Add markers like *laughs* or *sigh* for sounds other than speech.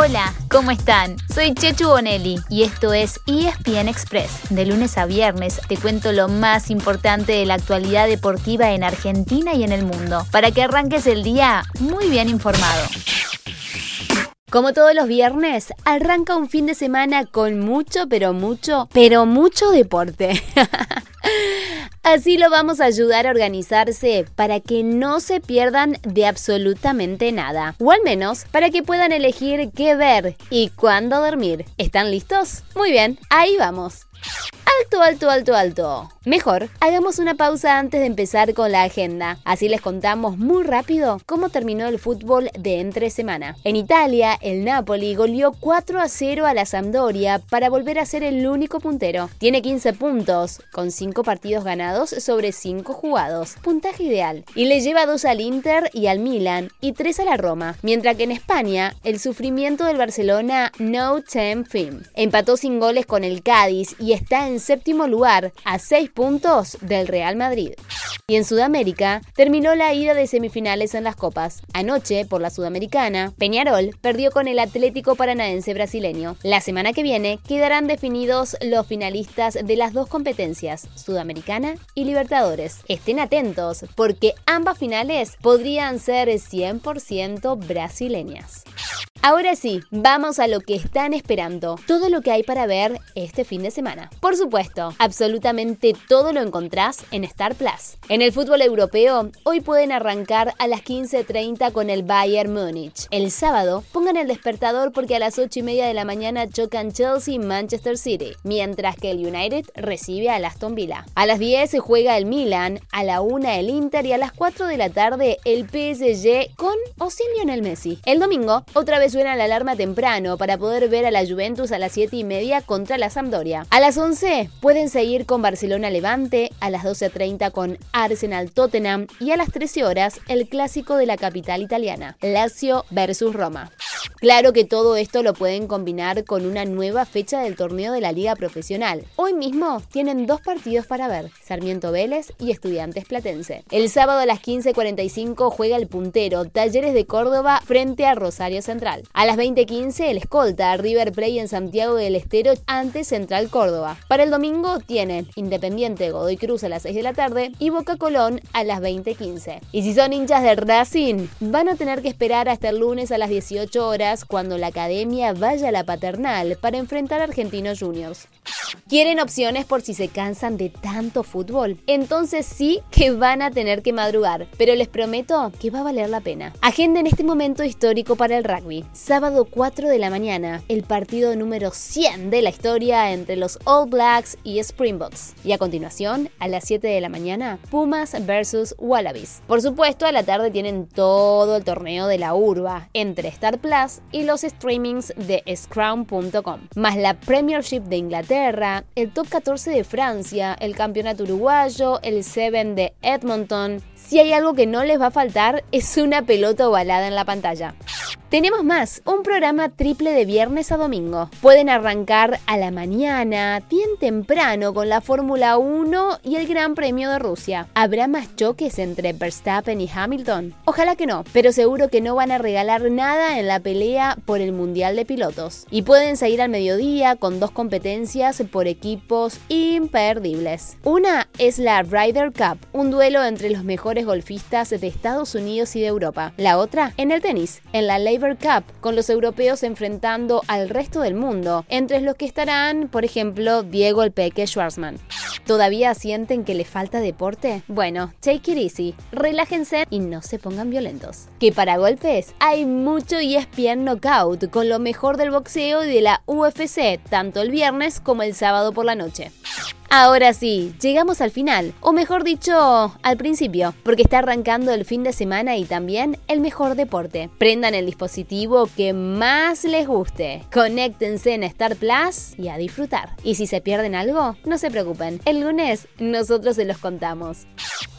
Hola, ¿cómo están? Soy Chechu Bonelli y esto es ESPN Express. De lunes a viernes te cuento lo más importante de la actualidad deportiva en Argentina y en el mundo, para que arranques el día muy bien informado. Como todos los viernes, arranca un fin de semana con mucho, pero mucho, pero mucho deporte. *laughs* Así lo vamos a ayudar a organizarse para que no se pierdan de absolutamente nada. O al menos para que puedan elegir qué ver y cuándo dormir. ¿Están listos? Muy bien, ahí vamos. Alto, alto, alto, alto. Mejor, hagamos una pausa antes de empezar con la agenda. Así les contamos muy rápido cómo terminó el fútbol de entre semana. En Italia, el Napoli goleó 4 a 0 a la Sampdoria para volver a ser el único puntero. Tiene 15 puntos, con 5 partidos ganados sobre 5 jugados. Puntaje ideal. Y le lleva 2 al Inter y al Milan y 3 a la Roma. Mientras que en España, el sufrimiento del Barcelona no tem fin. Empató sin goles con el Cádiz y está en séptimo lugar, a 6 puntos del Real Madrid. Y en Sudamérica terminó la ida de semifinales en las copas. Anoche, por la Sudamericana, Peñarol perdió con el Atlético Paranaense brasileño. La semana que viene quedarán definidos los finalistas de las dos competencias, Sudamericana y Libertadores. Estén atentos, porque ambas finales podrían ser 100% brasileñas. Ahora sí, vamos a lo que están esperando, todo lo que hay para ver este fin de semana. Por supuesto, absolutamente todo lo encontrás en Star Plus. En el fútbol europeo, hoy pueden arrancar a las 15.30 con el Bayern Múnich. El sábado, pongan el despertador porque a las 8 y media de la mañana chocan Chelsea y Manchester City, mientras que el United recibe al Aston Villa. A las 10 se juega el Milan, a la 1 el Inter y a las 4 de la tarde el PSG con o sin Lionel Messi. El domingo, otra vez suena la alarma temprano para poder ver a la Juventus a las 7 y media contra la Sampdoria. A las 11 pueden seguir con Barcelona Levante, a las 12.30 con Arsenal Tottenham y a las 13 horas el clásico de la capital italiana, Lazio versus Roma. Claro que todo esto lo pueden combinar con una nueva fecha del torneo de la Liga Profesional. Hoy mismo tienen dos partidos para ver, Sarmiento Vélez y Estudiantes Platense. El sábado a las 15.45 juega el puntero Talleres de Córdoba frente a Rosario Central. A las 20.15 el escolta River Play en Santiago del Estero ante Central Córdoba. Para el domingo tienen Independiente Godoy Cruz a las 6 de la tarde y Boca Colón a las 20.15. Y si son hinchas de Racing, van a tener que esperar hasta el lunes a las 18 horas cuando la academia vaya a la paternal para enfrentar a Argentinos Juniors. ¿Quieren opciones por si se cansan de tanto fútbol? Entonces sí que van a tener que madrugar, pero les prometo que va a valer la pena. Agenda en este momento histórico para el rugby. Sábado 4 de la mañana, el partido número 100 de la historia entre los All Blacks y Springboks. Y a continuación, a las 7 de la mañana, Pumas versus Wallabies. Por supuesto, a la tarde tienen todo el torneo de la urba entre Star Plus y los streamings de Scrum.com, más la Premiership de Inglaterra, el Top 14 de Francia, el Campeonato Uruguayo, el 7 de Edmonton. Si hay algo que no les va a faltar es una pelota ovalada en la pantalla. Tenemos más, un programa triple de viernes a domingo. Pueden arrancar a la mañana, bien temprano, con la Fórmula 1 y el Gran Premio de Rusia. ¿Habrá más choques entre Verstappen y Hamilton? Ojalá que no, pero seguro que no van a regalar nada en la pelea por el Mundial de Pilotos. Y pueden seguir al mediodía con dos competencias por equipos imperdibles. Una es la Ryder Cup, un duelo entre los mejores golfistas de Estados Unidos y de Europa. La otra en el tenis, en la ley Cup, con los europeos enfrentando al resto del mundo, entre los que estarán, por ejemplo, Diego El Peque Schwarzman. ¿Todavía sienten que les falta deporte? Bueno, take it easy, relájense y no se pongan violentos. Que para golpes hay mucho ESPN Knockout con lo mejor del boxeo y de la UFC, tanto el viernes como el sábado por la noche. Ahora sí, llegamos al final, o mejor dicho, al principio, porque está arrancando el fin de semana y también el mejor deporte. Prendan el dispositivo que más les guste, conéctense en Star Plus y a disfrutar. Y si se pierden algo, no se preocupen, el lunes nosotros se los contamos.